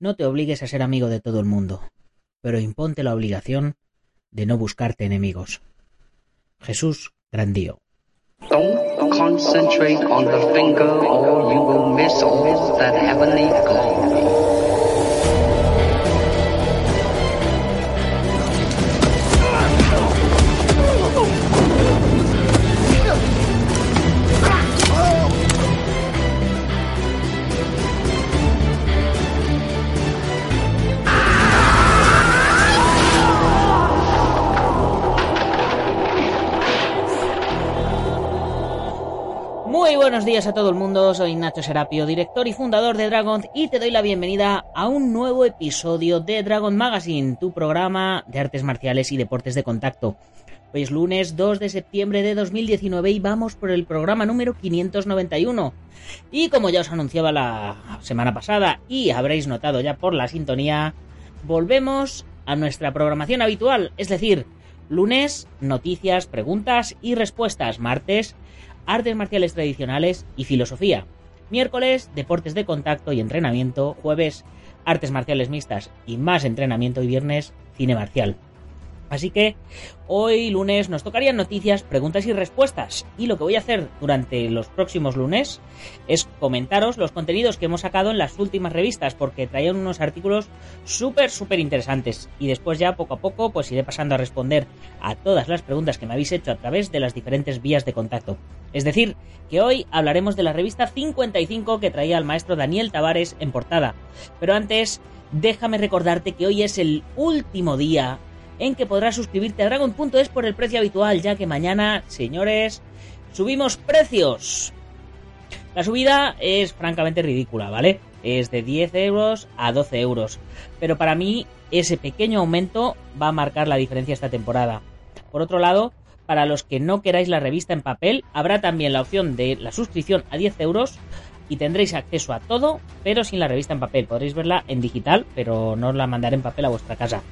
No te obligues a ser amigo de todo el mundo, pero imponte la obligación de no buscarte enemigos. Jesús Grandío. Días a todo el mundo, soy Nacho Serapio, director y fundador de Dragon y te doy la bienvenida a un nuevo episodio de Dragon Magazine, tu programa de artes marciales y deportes de contacto. Hoy es lunes 2 de septiembre de 2019 y vamos por el programa número 591. Y como ya os anunciaba la semana pasada y habréis notado ya por la sintonía, volvemos a nuestra programación habitual, es decir, lunes, noticias, preguntas y respuestas, martes, artes marciales tradicionales y filosofía. Miércoles, deportes de contacto y entrenamiento. Jueves, artes marciales mixtas y más entrenamiento. Y viernes, cine marcial. Así que hoy lunes nos tocarían noticias, preguntas y respuestas. Y lo que voy a hacer durante los próximos lunes es comentaros los contenidos que hemos sacado en las últimas revistas, porque traían unos artículos súper, súper interesantes. Y después ya poco a poco pues iré pasando a responder a todas las preguntas que me habéis hecho a través de las diferentes vías de contacto. Es decir, que hoy hablaremos de la revista 55 que traía el maestro Daniel Tavares en portada. Pero antes, déjame recordarte que hoy es el último día en que podrás suscribirte a Dragon.es por el precio habitual, ya que mañana, señores, subimos precios. La subida es francamente ridícula, ¿vale? Es de 10 euros a 12 euros. Pero para mí ese pequeño aumento va a marcar la diferencia esta temporada. Por otro lado, para los que no queráis la revista en papel, habrá también la opción de la suscripción a 10 euros y tendréis acceso a todo, pero sin la revista en papel. Podréis verla en digital, pero no os la mandaré en papel a vuestra casa.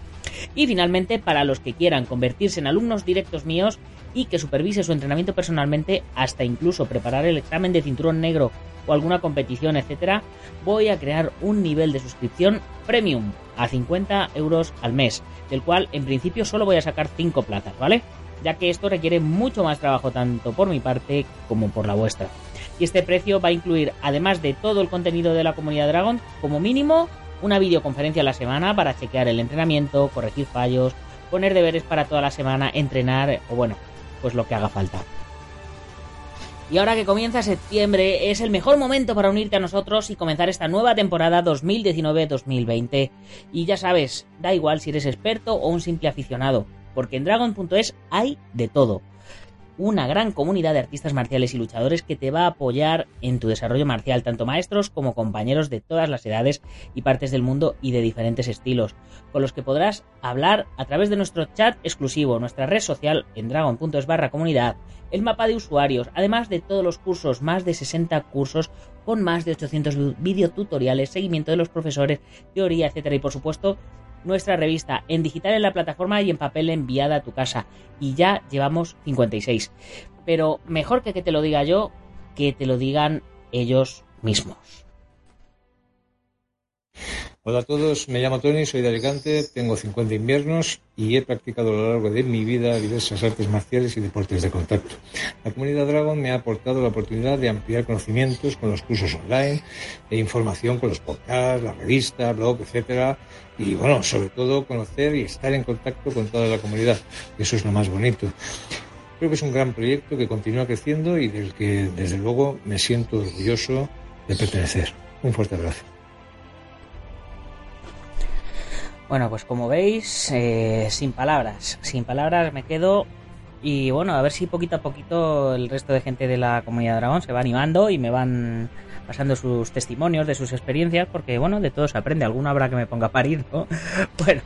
Y finalmente, para los que quieran convertirse en alumnos directos míos y que supervise su entrenamiento personalmente, hasta incluso preparar el examen de cinturón negro o alguna competición, etcétera, voy a crear un nivel de suscripción premium a 50 euros al mes, del cual en principio solo voy a sacar 5 plazas, ¿vale? Ya que esto requiere mucho más trabajo tanto por mi parte como por la vuestra. Y este precio va a incluir, además de todo el contenido de la comunidad Dragon, como mínimo una videoconferencia a la semana para chequear el entrenamiento, corregir fallos, poner deberes para toda la semana, entrenar o bueno, pues lo que haga falta. Y ahora que comienza septiembre es el mejor momento para unirte a nosotros y comenzar esta nueva temporada 2019-2020. Y ya sabes, da igual si eres experto o un simple aficionado, porque en Dragon.es hay de todo una gran comunidad de artistas marciales y luchadores que te va a apoyar en tu desarrollo marcial, tanto maestros como compañeros de todas las edades y partes del mundo y de diferentes estilos, con los que podrás hablar a través de nuestro chat exclusivo, nuestra red social en dragon.es barra comunidad, el mapa de usuarios, además de todos los cursos, más de 60 cursos con más de 800 videotutoriales, seguimiento de los profesores, teoría, etcétera, y por supuesto nuestra revista en digital en la plataforma y en papel enviada a tu casa. Y ya llevamos 56. Pero mejor que que te lo diga yo, que te lo digan ellos mismos. Hola a todos, me llamo Tony, soy de Alicante, tengo 50 inviernos y he practicado a lo largo de mi vida diversas artes marciales y deportes de contacto. La comunidad Dragon me ha aportado la oportunidad de ampliar conocimientos con los cursos online, e información con los podcasts, la revista, blog, etcétera, y bueno, sobre todo conocer y estar en contacto con toda la comunidad. Eso es lo más bonito. Creo que es un gran proyecto que continúa creciendo y del que desde luego me siento orgulloso de pertenecer. Un fuerte abrazo. Bueno, pues como veis, eh, sin palabras, sin palabras me quedo y bueno, a ver si poquito a poquito el resto de gente de la comunidad Dragón se va animando y me van pasando sus testimonios de sus experiencias, porque bueno, de todo se aprende, alguna habrá que me ponga a parir, ¿no? Bueno,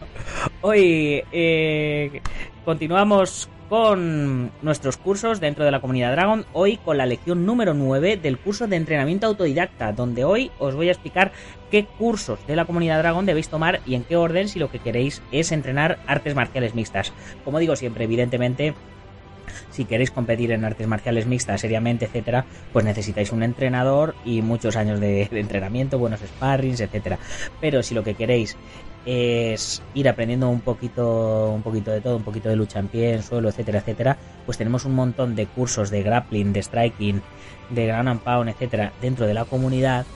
hoy eh, continuamos con nuestros cursos dentro de la comunidad Dragon, hoy con la lección número 9 del curso de entrenamiento autodidacta, donde hoy os voy a explicar qué cursos de la comunidad Dragon debéis tomar y en qué orden si lo que queréis es entrenar artes marciales mixtas. Como digo siempre, evidentemente Si queréis competir en artes marciales mixtas seriamente, etcétera, pues necesitáis un entrenador y muchos años de, entrenamiento, buenos sparrings, etcétera. Pero si lo que queréis es ir aprendiendo un poquito, un poquito de todo, un poquito de lucha en pie, en suelo, etcétera, etcétera, pues tenemos un montón de cursos de grappling, de striking, de ground and pound, etcétera, dentro de la comunidad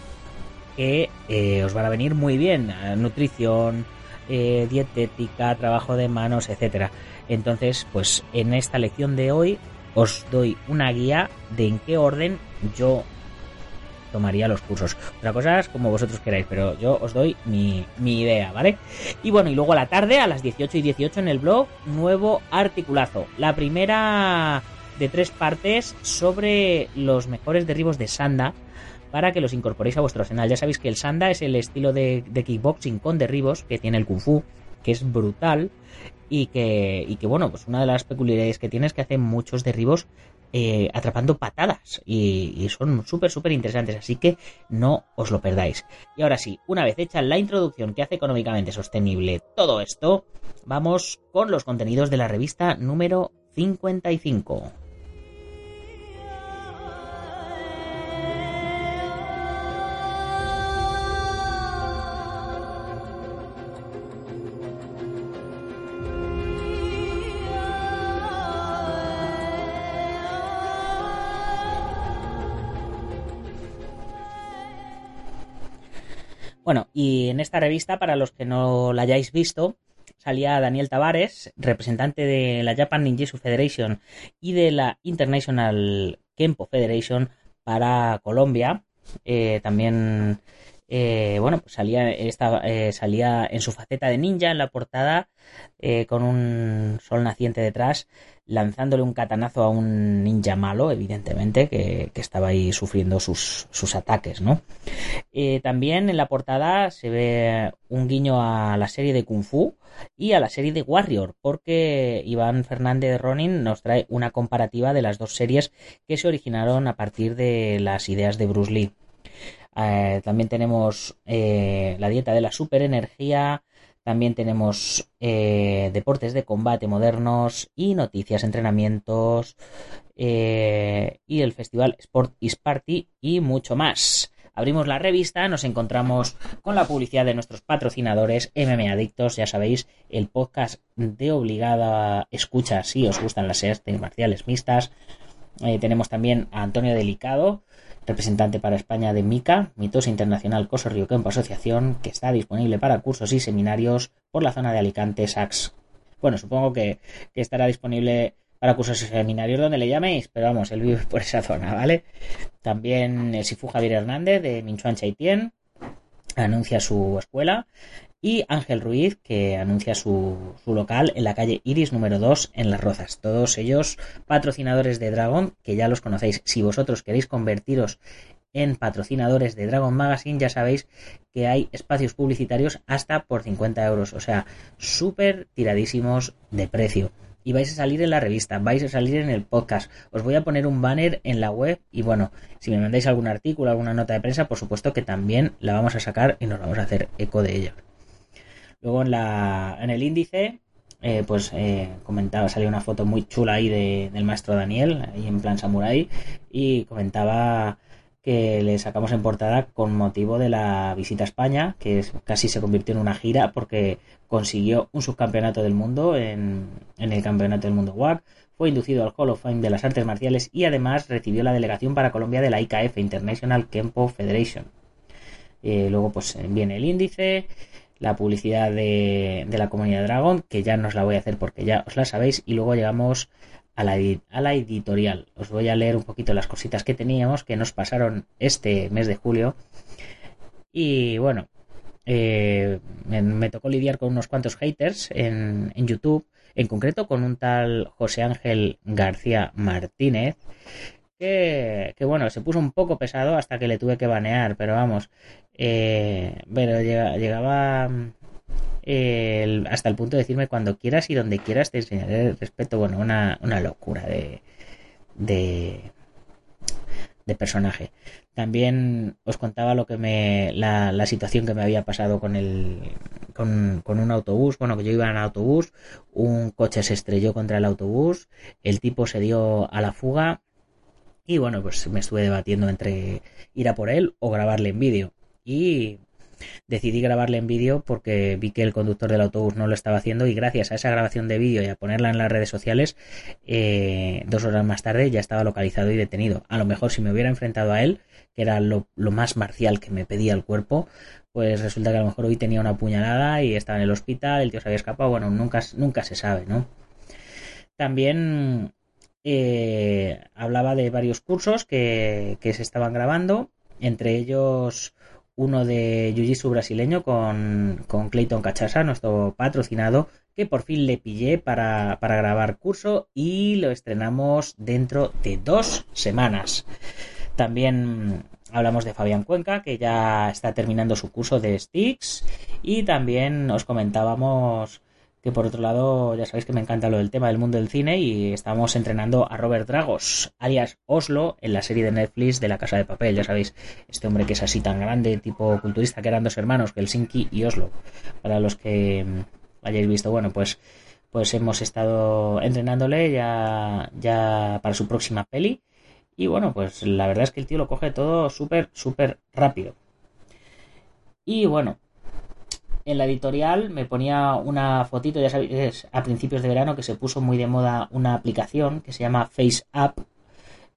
que eh, os van a venir muy bien. Nutrición, eh, dietética, trabajo de manos, etcétera. Entonces, pues en esta lección de hoy os doy una guía de en qué orden yo tomaría los cursos. Otra cosa es como vosotros queráis, pero yo os doy mi, mi, idea, ¿vale? Y bueno, y luego a la tarde, a las 18 y 18 en el blog, nuevo articulazo. La primera de tres partes sobre los mejores derribos de Sanda para que los incorporéis a vuestro arsenal. Ya sabéis que el Sanda es el estilo de, de kickboxing con derribos que tiene el Kung Fu, que es brutal y que, y que bueno, pues una de las peculiaridades que tiene es que hace muchos derribos eh, atrapando patadas y, y son súper, súper interesantes, así que no os lo perdáis. Y ahora sí, una vez hecha la introducción que hace económicamente sostenible todo esto, vamos con los contenidos de la revista número 55. Bueno, y en esta revista, para los que no la hayáis visto, salía Daniel Tavares, representante de la Japan Ninjutsu Federation y de la International Kempo Federation para Colombia. Eh, también, eh, bueno, pues salía, eh, salía en su faceta de ninja en la portada eh, con un sol naciente detrás lanzándole un catanazo a un ninja malo, evidentemente, que, que estaba ahí sufriendo sus, sus ataques, ¿no? Eh, también en la portada se ve un guiño a la serie de Kung Fu y a la serie de Warrior, porque Iván Fernández Ronin nos trae una comparativa de las dos series que se originaron a partir de las ideas de Bruce Lee. Eh, también tenemos eh, la dieta de la superenergía, también tenemos eh, deportes de combate modernos y noticias, entrenamientos eh, y el festival Sport is Party y mucho más. Abrimos la revista, nos encontramos con la publicidad de nuestros patrocinadores MMA Adictos, ya sabéis, el podcast de obligada escucha si os gustan las artes marciales mixtas. Eh, tenemos también a Antonio Delicado, representante para España de MICA, Mitosa Internacional Coso Río Campo Asociación, que está disponible para cursos y seminarios por la zona de Alicante, Sax. Bueno, supongo que, que estará disponible para cursos y seminarios donde le llaméis, pero vamos, él vive por esa zona, ¿vale? También el Sifu Javier Hernández de Minchuan Chaitien anuncia su escuela y Ángel Ruiz que anuncia su, su, local en la calle Iris número 2 en Las Rozas. Todos ellos patrocinadores de Dragon, que ya los conocéis. Si vosotros queréis convertiros en patrocinadores de Dragon Magazine, ya sabéis que hay espacios publicitarios hasta por 50 euros, o sea, súper tiradísimos de precio. Y vais a salir en la revista, vais a salir en el podcast. Os voy a poner un banner en la web y bueno, si me mandáis algún artículo, alguna nota de prensa, por supuesto que también la vamos a sacar y nos vamos a hacer eco de ella. Luego en, la, en el índice, eh, pues eh, comentaba, salía una foto muy chula ahí de, del maestro Daniel, ahí en plan samurai, y comentaba que le sacamos en portada con motivo de la visita a España, que casi se convirtió en una gira porque consiguió un subcampeonato del mundo en, el campeonato del mundo WAC, fue inducido al Hall of Fame de las artes marciales y además recibió la delegación para Colombia de la IKF, International Kempo Federation. Eh, luego pues viene el índice, la publicidad de, de, la comunidad Dragon, que ya no os la voy a hacer porque ya os la sabéis, y luego llegamos a la, a la editorial. Os voy a leer un poquito las cositas que teníamos, que nos pasaron este mes de julio. Y bueno, eh, me, tocó lidiar con unos cuantos haters en, en, YouTube, en concreto con un tal José Ángel García Martínez, que, que, bueno, se puso un poco pesado hasta que le tuve que banear, pero vamos, eh, pero llegaba hasta el punto de decirme cuando quieras y donde quieras te enseñaré el respeto, bueno, una, una locura de, de, de personaje. También os contaba lo que me la, la, situación que me había pasado con el con, con, un autobús, bueno, que yo iba en autobús, un coche se estrelló contra el autobús, el tipo se dio a la fuga y bueno, pues me estuve debatiendo entre ir a por él o grabarle en vídeo. Y decidí grabarle en vídeo porque vi que el conductor del autobús no lo estaba haciendo y gracias a esa grabación de vídeo y a ponerla en las redes sociales, eh, dos horas más tarde ya estaba localizado y detenido. A lo mejor si me hubiera enfrentado a él, que era lo, más marcial que me pedía el cuerpo, pues resulta que a lo mejor hoy tenía una puñalada y estaba en el hospital, el tío se había escapado, bueno, nunca, nunca se sabe, ¿no? También eh, hablaba de varios cursos que, se estaban grabando, entre ellos uno de Jiu-Jitsu brasileño con, con Clayton Cachasa, nuestro patrocinado, que por fin le pillé para, para, grabar curso y lo estrenamos dentro de dos semanas. También hablamos de Fabián Cuenca, que ya está terminando su curso de Sticks y también os comentábamos que por otro lado ya sabéis que me encanta lo del tema del mundo del cine y estamos entrenando a Robert Dragos, alias Oslo, en la serie de Netflix de La Casa de Papel, ya sabéis, este hombre que es así tan grande, tipo culturista, que eran dos hermanos, Helsinki y Oslo. Para los que hayáis visto, bueno, pues pues hemos estado entrenándole ya, ya para su próxima peli. Y bueno, pues la verdad es que el tío lo coge todo súper, súper rápido. Y bueno, en la editorial me ponía una fotito, ya sabéis, a principios de verano que se puso muy de moda una aplicación que se llama Face App,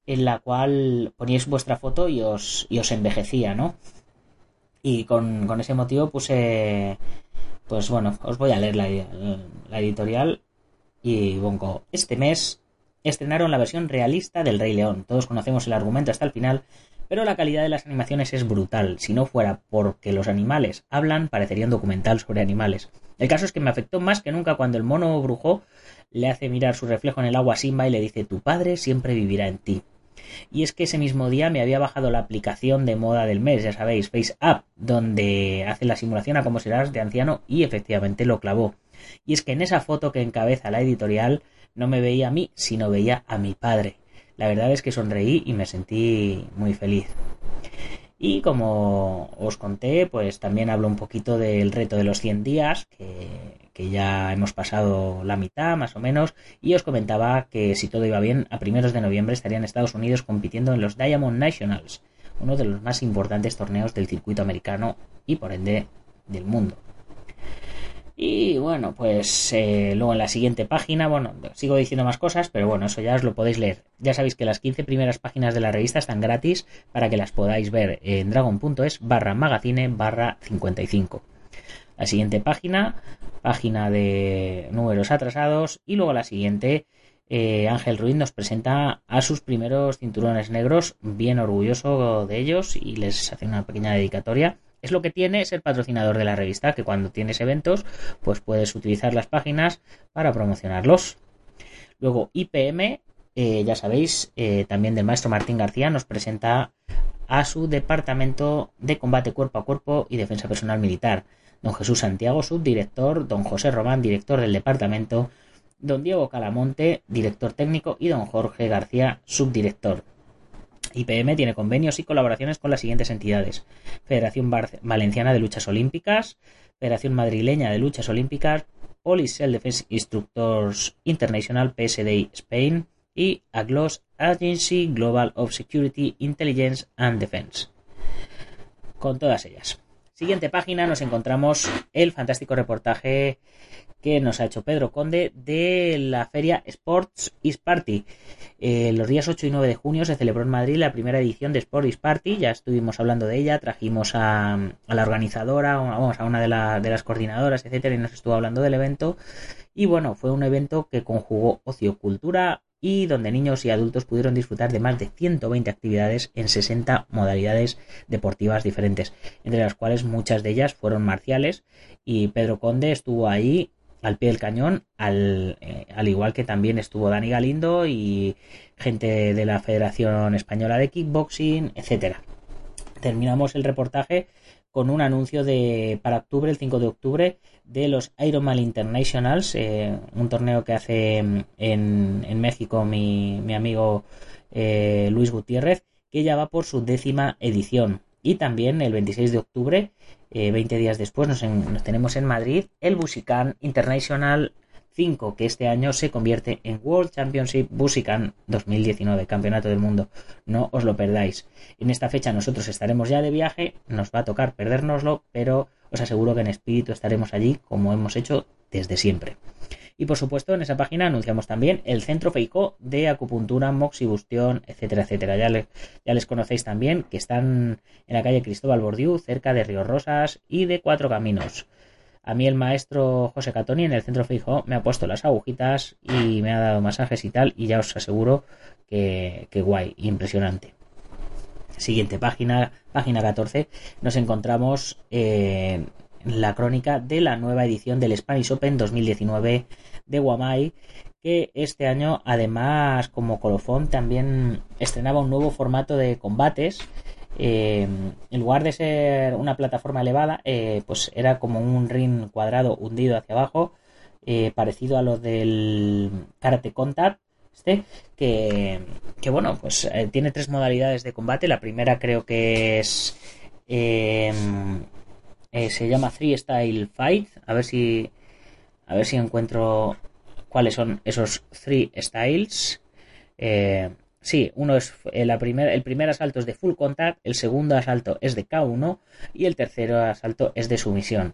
en la cual poníais vuestra foto y os, y os envejecía, ¿no? Y con, ese motivo puse, pues bueno, os voy a leer la, editorial y pongo, este mes estrenaron la versión realista del Rey León. Todos conocemos el argumento hasta el final, pero la calidad de las animaciones es brutal. Si no fuera porque los animales hablan, parecería un documental sobre animales. El caso es que me afectó más que nunca cuando el mono brujo le hace mirar su reflejo en el agua Simba y le dice tu padre siempre vivirá en ti. Y es que ese mismo día me había bajado la aplicación de moda del mes, ya sabéis, Face Up, donde hace la simulación a cómo serás de anciano y efectivamente lo clavó. Y es que en esa foto que encabeza la editorial no me veía a mí, sino veía a mi padre. La verdad es que sonreí y me sentí muy feliz. Y como os conté, pues también hablo un poquito del reto de los 100 días, que, ya hemos pasado la mitad más o menos, y os comentaba que si todo iba bien, a primeros de noviembre estarían Estados Unidos compitiendo en los Diamond Nationals, uno de los más importantes torneos del circuito americano y por ende del mundo. Y bueno, pues eh, luego en la siguiente página, bueno, sigo diciendo más cosas, pero bueno, eso ya os lo podéis leer. Ya sabéis que las 15 primeras páginas de la revista están gratis para que las podáis ver en dragon.es barra magazine barra 55. La siguiente página, página de números atrasados y luego la siguiente, eh, Ángel Ruiz nos presenta a sus primeros cinturones negros, bien orgulloso de ellos y les hace una pequeña dedicatoria es lo que tiene ser patrocinador de la revista, que cuando tienes eventos, pues puedes utilizar las páginas para promocionarlos. Luego IPM, eh, ya sabéis, eh, también del maestro Martín García, nos presenta a su departamento de combate cuerpo a cuerpo y defensa personal militar. Don Jesús Santiago, subdirector, don José Román, director del departamento, don Diego Calamonte, director técnico, y don Jorge García, subdirector. IPM tiene convenios y colaboraciones con las siguientes entidades: Federación Valenciana de Luchas Olímpicas, Federación Madrileña de Luchas Olímpicas, Police Self Defense Instructors International PSDI Spain y AGLOS Agency Global of Security, Intelligence and Defense. Con todas ellas. Siguiente página nos encontramos el fantástico reportaje que nos ha hecho Pedro Conde de la feria Sports is Party. Eh, los días 8 y 9 de junio se celebró en Madrid la primera edición de Sports is Party, ya estuvimos hablando de ella, trajimos a, la organizadora, vamos, a una de, de, las coordinadoras, etcétera, y nos estuvo hablando del evento. Y bueno, fue un evento que conjugó ocio, cultura y donde niños y adultos pudieron disfrutar de más de 120 actividades en 60 modalidades deportivas diferentes, entre las cuales muchas de ellas fueron marciales y Pedro Conde estuvo ahí al pie del cañón, al, eh, al, igual que también estuvo Dani Galindo y gente de la Federación Española de Kickboxing, etcétera. Terminamos el reportaje con un anuncio de para octubre, el 5 de octubre, de los Ironman Internationals, eh, un torneo que hace en, en México mi, mi amigo eh, Luis Gutiérrez, que ya va por su décima edición. Y también el 26 de octubre, 20 días después, nos, nos, tenemos en Madrid el Busican International 5, que este año se convierte en World Championship Busican 2019, Campeonato del Mundo. No os lo perdáis. En esta fecha nosotros estaremos ya de viaje, nos va a tocar perdérnoslo, pero os aseguro que en espíritu estaremos allí como hemos hecho desde siempre. Y por supuesto, en esa página anunciamos también el Centro Feicó de acupuntura, moxibustión, etcétera, etcétera. Ya, ya les conocéis también que están en la calle Cristóbal Bordiú, cerca de Río Rosas y de Cuatro Caminos. A mí el maestro José Catoni en el Centro Feijó me ha puesto las agujitas y me ha dado masajes y tal, y ya os aseguro que, que guay, impresionante. Siguiente página, página 14, nos encontramos en la crónica de la nueva edición del Spanish Open 2019 de Guamai, que este año además como colofón también estrenaba un nuevo formato de combates. Eh, en lugar de ser una plataforma elevada, eh, pues era como un ring cuadrado hundido hacia abajo, eh, parecido a lo del Karate Contact, este, que, que bueno, pues tiene tres modalidades de combate. La primera creo que es se llama Style Fight. A ver si a ver si encuentro cuáles son esos three styles. Sí, uno es eh, la el primer asalto es de full contact, el segundo asalto es de K1 y el tercero asalto es de sumisión.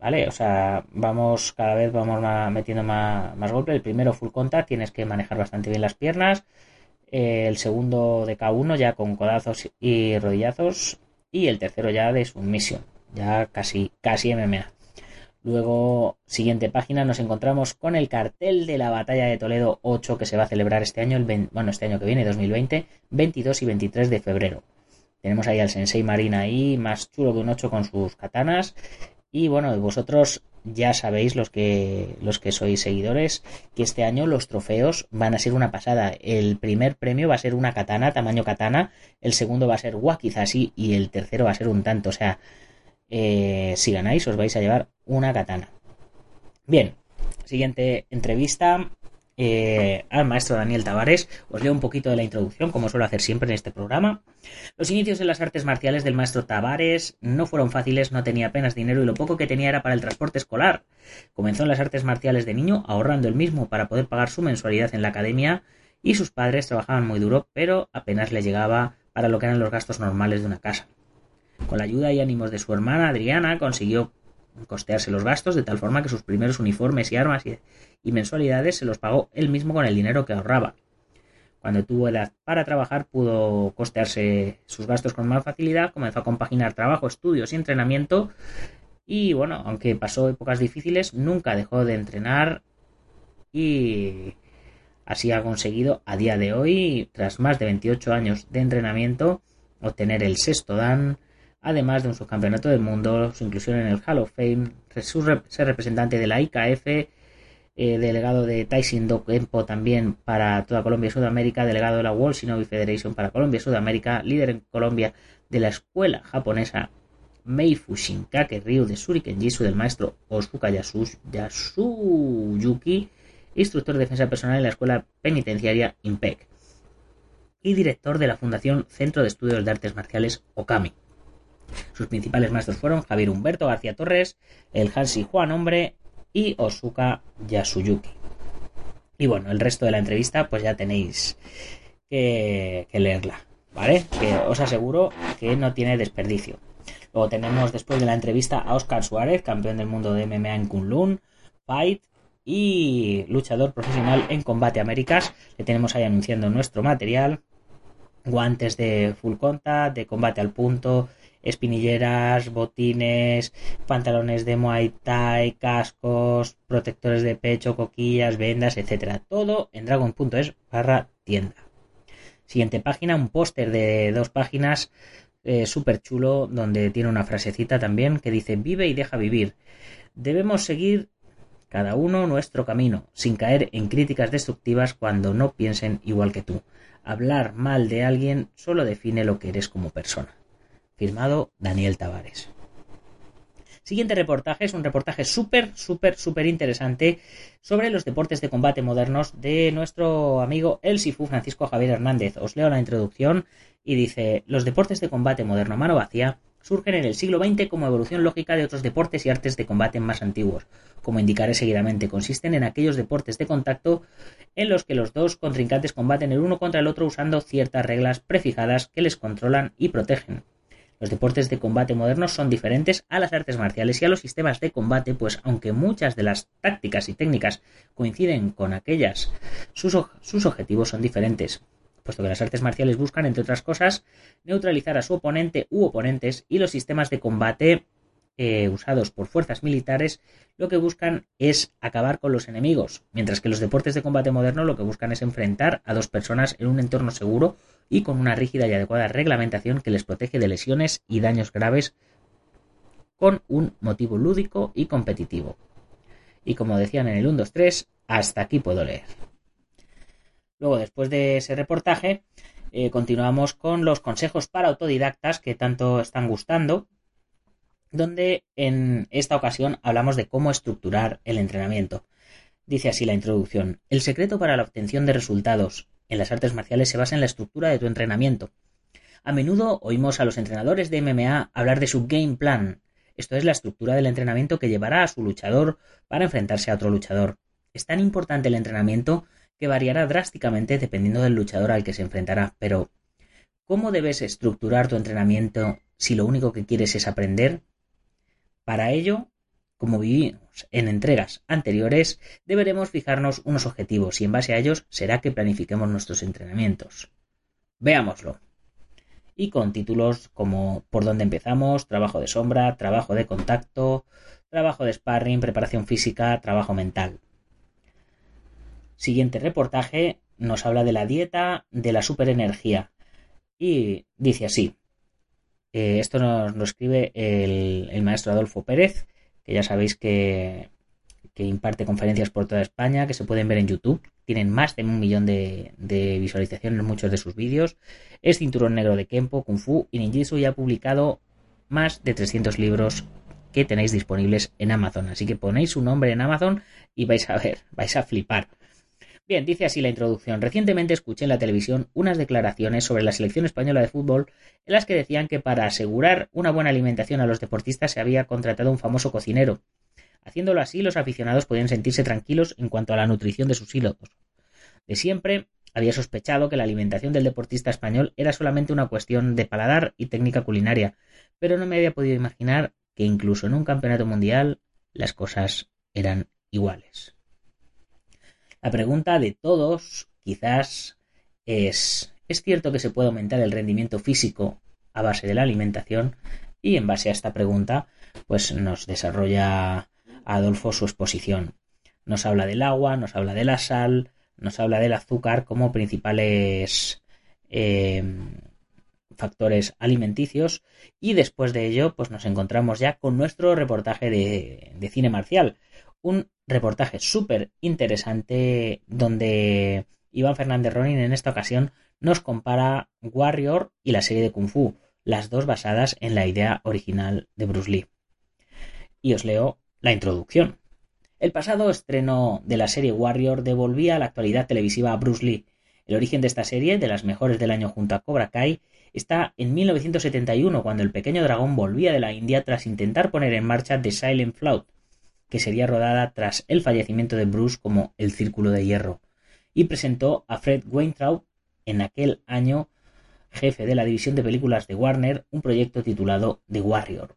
¿Vale? O sea, vamos cada vez vamos metiendo más, más golpe. El primero full contact, tienes que manejar bastante bien las piernas. Eh, el segundo de K1 ya con codazos y rodillazos. Y el tercero ya de sumisión. Ya casi, casi MMA. Luego, siguiente página, nos encontramos con el cartel de la Batalla de Toledo 8 que se va a celebrar este año, el bueno, este año que viene, 2020, 22 y 23 de febrero. Tenemos ahí al Sensei Marina ahí, más chulo que un 8 con sus katanas. Y bueno, vosotros ya sabéis, los que, los que sois seguidores, que este año los trofeos van a ser una pasada. El primer premio va a ser una katana, tamaño katana. El segundo va a ser wakizashi y el tercero va a ser un tanto. O sea, eh, si ganáis os vais a llevar una katana. Bien, siguiente entrevista eh, al maestro Daniel Tavares. Os leo un poquito de la introducción, como suelo hacer siempre en este programa. Los inicios en las artes marciales del maestro Tavares no fueron fáciles, no tenía apenas dinero y lo poco que tenía era para el transporte escolar. Comenzó en las artes marciales de niño, ahorrando el mismo para poder pagar su mensualidad en la academia y sus padres trabajaban muy duro, pero apenas le llegaba para lo que eran los gastos normales de una casa. Con la ayuda y ánimos de su hermana Adriana consiguió costearse los gastos de tal forma que sus primeros uniformes y armas y, mensualidades se los pagó él mismo con el dinero que ahorraba. Cuando tuvo edad para trabajar pudo costearse sus gastos con más facilidad, comenzó a compaginar trabajo, estudios y entrenamiento y bueno, aunque pasó épocas difíciles, nunca dejó de entrenar y así ha conseguido a día de hoy, tras más de 28 años de entrenamiento, obtener el sexto dan, además de un subcampeonato del mundo, su inclusión en el Hall of Fame, ser representante de la IKF, eh, delegado de Taishin Kempo también para toda Colombia y Sudamérica, delegado de la World Shinobi Federation para Colombia y Sudamérica, líder en Colombia de la escuela japonesa Meifu Shinkake Ryu de Shuriken Jitsu del maestro Osuka Yasuyuki, instructor de defensa personal en la escuela penitenciaria IMPEC y director de la Fundación Centro de Estudios de Artes Marciales Okami. Sus principales maestros fueron Javier Humberto García Torres, el Hansi Juan Hombre y Osuka Yasuyuki. Y bueno, el resto de la entrevista pues ya tenéis que, leerla, ¿vale? Que os aseguro que no tiene desperdicio. Luego tenemos después de la entrevista a Oscar Suárez, campeón del mundo de MMA en Kunlun, Fight y luchador profesional en Combate Américas. Le tenemos ahí anunciando nuestro material. Guantes de full contact, de combate al punto, espinilleras, botines, pantalones de Muay Thai, cascos, protectores de pecho, coquillas, vendas, etcétera. Todo en dragon.es barra tienda. Siguiente página, un póster de dos páginas eh, súper chulo donde tiene una frasecita también que dice vive y deja vivir. Debemos seguir cada uno nuestro camino, sin caer en críticas destructivas cuando no piensen igual que tú. Hablar mal de alguien solo define lo que eres como persona. Firmado Daniel Tavares. Siguiente reportaje es un reportaje súper, súper, súper interesante sobre los deportes de combate modernos de nuestro amigo El Sifu Francisco Javier Hernández. Os leo la introducción y dice: Los deportes de combate moderno mano vacía surgen en el siglo XX como evolución lógica de otros deportes y artes de combate más antiguos. Como indicaré seguidamente, consisten en aquellos deportes de contacto en los que los dos contrincantes combaten el uno contra el otro usando ciertas reglas prefijadas que les controlan y protegen. Los deportes de combate modernos son diferentes a las artes marciales y a los sistemas de combate, pues aunque muchas de las tácticas y técnicas coinciden con aquellas, sus, sus objetivos son diferentes. Puesto que las artes marciales buscan, entre otras cosas, neutralizar a su oponente u oponentes y los sistemas de combate eh, usados por fuerzas militares lo que buscan es acabar con los enemigos, mientras que los deportes de combate moderno lo que buscan es enfrentar a dos personas en un entorno seguro y con una rígida y adecuada reglamentación que les protege de lesiones y daños graves con un motivo lúdico y competitivo. Y como decían en el 1, 2, 3, hasta aquí puedo leer. Luego, después de ese reportaje, eh, continuamos con los consejos para autodidactas que tanto están gustando, donde en esta ocasión hablamos de cómo estructurar el entrenamiento. Dice así la introducción. El secreto para la obtención de resultados en las artes marciales se basa en la estructura de tu entrenamiento. A menudo oímos a los entrenadores de MMA hablar de su game plan. Esto es la estructura del entrenamiento que llevará a su luchador para enfrentarse a otro luchador. Es tan importante el entrenamiento que variará drásticamente dependiendo del luchador al que se enfrentará. Pero, ¿cómo debes estructurar tu entrenamiento si lo único que quieres es aprender? Para ello, como vivimos en entregas anteriores, deberemos fijarnos unos objetivos y en base a ellos será que planifiquemos nuestros entrenamientos. Veámoslo. Y con títulos como Por dónde empezamos, Trabajo de sombra, Trabajo de contacto, Trabajo de sparring, Preparación física, Trabajo mental. Siguiente reportaje nos habla de la dieta de la superenergía. Y dice así. Eh, esto nos lo escribe el maestro Adolfo Pérez que ya sabéis que, imparte conferencias por toda España, que se pueden ver en YouTube. Tienen más de un millón de, visualizaciones en muchos de sus vídeos. Es cinturón negro de Kempo, Kung Fu y Ninjitsu y ha publicado más de 300 libros que tenéis disponibles en Amazon. Así que ponéis su nombre en Amazon y vais a ver, vais a flipar. Bien, dice así la introducción. Recientemente escuché en la televisión unas declaraciones sobre la selección española de fútbol en las que decían que para asegurar una buena alimentación a los deportistas se había contratado un famoso cocinero. Haciéndolo así, los aficionados podían sentirse tranquilos en cuanto a la nutrición de sus hilos. De siempre había sospechado que la alimentación del deportista español era solamente una cuestión de paladar y técnica culinaria, pero no me había podido imaginar que incluso en un campeonato mundial las cosas eran iguales. La pregunta de todos quizás es, ¿es cierto que se puede aumentar el rendimiento físico a base de la alimentación? Y en base a esta pregunta, pues nos desarrolla Adolfo su exposición. Nos habla del agua, nos habla de la sal, nos habla del azúcar como principales em, factores alimenticios y después de ello pues nos encontramos ya con nuestro reportaje de, de cine marcial un reportaje súper interesante donde Iván Fernández Ronin en esta ocasión nos compara Warrior y la serie de Kung Fu, las dos basadas en la idea original de Bruce Lee. Y os leo la introducción. El pasado estreno de la serie Warrior devolvía a la actualidad televisiva a Bruce Lee. El origen de esta serie, de las mejores del año junto a Cobra Kai, está en 1971, cuando el pequeño dragón volvía de la India tras intentar poner en marcha The Silent Flout, que sería rodada tras el fallecimiento de Bruce como El Círculo de Hierro, y presentó a Fred Weintraub, en aquel año jefe de la división de películas de Warner, un proyecto titulado The Warrior.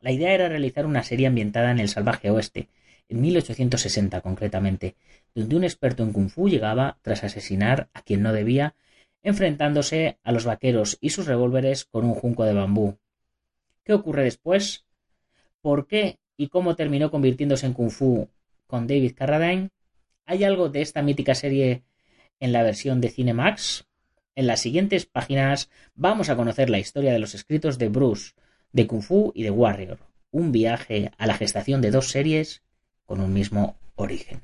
La idea era realizar una serie ambientada en el salvaje oeste, en 1860 concretamente, donde un experto en kung fu llegaba, tras asesinar a quien no debía, enfrentándose a los vaqueros y sus revólveres con un junco de bambú. ¿Qué ocurre después? ¿Por qué y cómo terminó convirtiéndose en Kung Fu con David Carradine. ¿Hay algo de esta mítica serie en la versión de Cinemax? En las siguientes páginas vamos a conocer la historia de los escritos de Bruce, de Kung Fu y de Warrior, un viaje a la gestación de dos series con un mismo origen.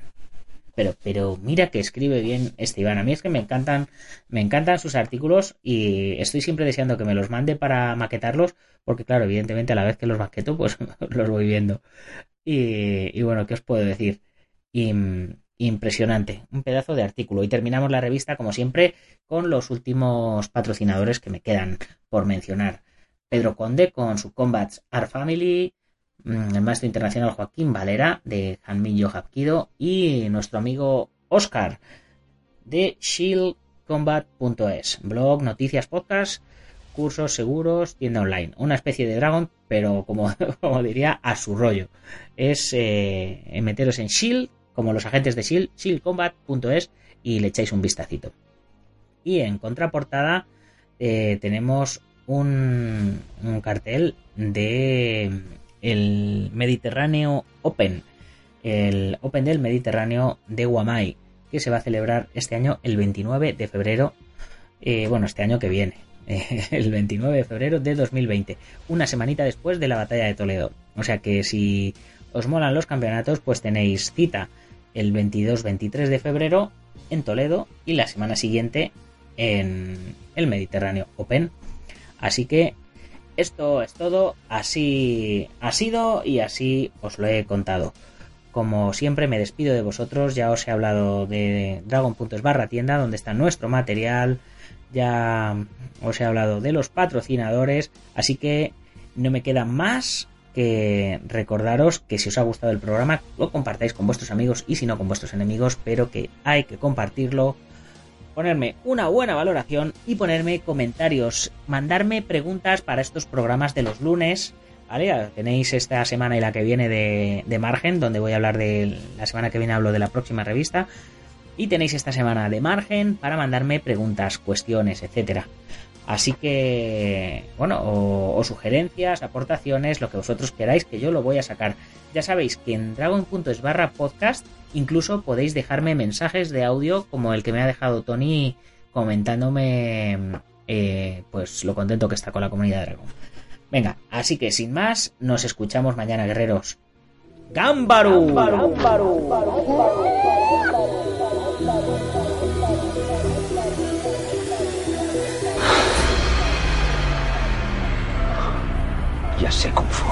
Pero, pero mira que escribe bien este Iván. A mí es que me encantan, me encantan sus artículos y estoy siempre deseando que me los mande para maquetarlos, porque claro, evidentemente a la vez que los maqueto, pues los voy viendo. Y, y bueno, ¿qué os puedo decir? Impresionante, un pedazo de artículo. Y terminamos la revista, como siempre, con los últimos patrocinadores que me quedan por mencionar. Pedro Conde con su Combats Art Family, el maestro internacional Joaquín Valera de Hanmiyo Hapkido y nuestro amigo Oscar de shieldcombat.es, blog, noticias, podcast, cursos seguros, tienda online. Una especie de Dragon, pero como, como diría, a su rollo. Es eh, meteros en Shield como los agentes de SHIELD, shieldcombat.es y le echáis un vistacito. Y en contraportada eh, tenemos un, cartel de el Mediterráneo Open, el Open del Mediterráneo de Guamay, que se va a celebrar este año el 29 de febrero, eh, bueno, este año que viene, el 29 de febrero de 2020, una semanita después de la batalla de Toledo. O sea que si os molan los campeonatos, pues tenéis cita el 22-23 de febrero en Toledo y la semana siguiente en el Mediterráneo Open. Así que esto es todo, así ha sido y así os lo he contado. Como siempre me despido de vosotros, ya os he hablado de Dragon.es barra tienda donde está nuestro material, ya os he hablado de los patrocinadores, así que no me queda más que recordaros que si os ha gustado el programa lo compartáis con vuestros amigos y si no con vuestros enemigos, pero que hay que compartirlo, ponerme una buena valoración y ponerme comentarios, mandarme preguntas para estos programas de los lunes. ¿Vale? Tenéis esta semana y la que viene de, de margen, donde voy a hablar de la semana que viene hablo de la próxima revista. Y tenéis esta semana de margen para mandarme preguntas, cuestiones, etcétera. Así que, bueno, o, sugerencias, aportaciones, lo que vosotros queráis, que yo lo voy a sacar. Ya sabéis que en dragon.es barra podcast Incluso podéis dejarme mensajes de audio como el que me ha dejado Tony comentándome eh, pues lo contento que está con la comunidad de Dragon. Venga, así que sin más, nos escuchamos mañana, guerreros. ¡Gámbaro! Ya sé Kung Fu.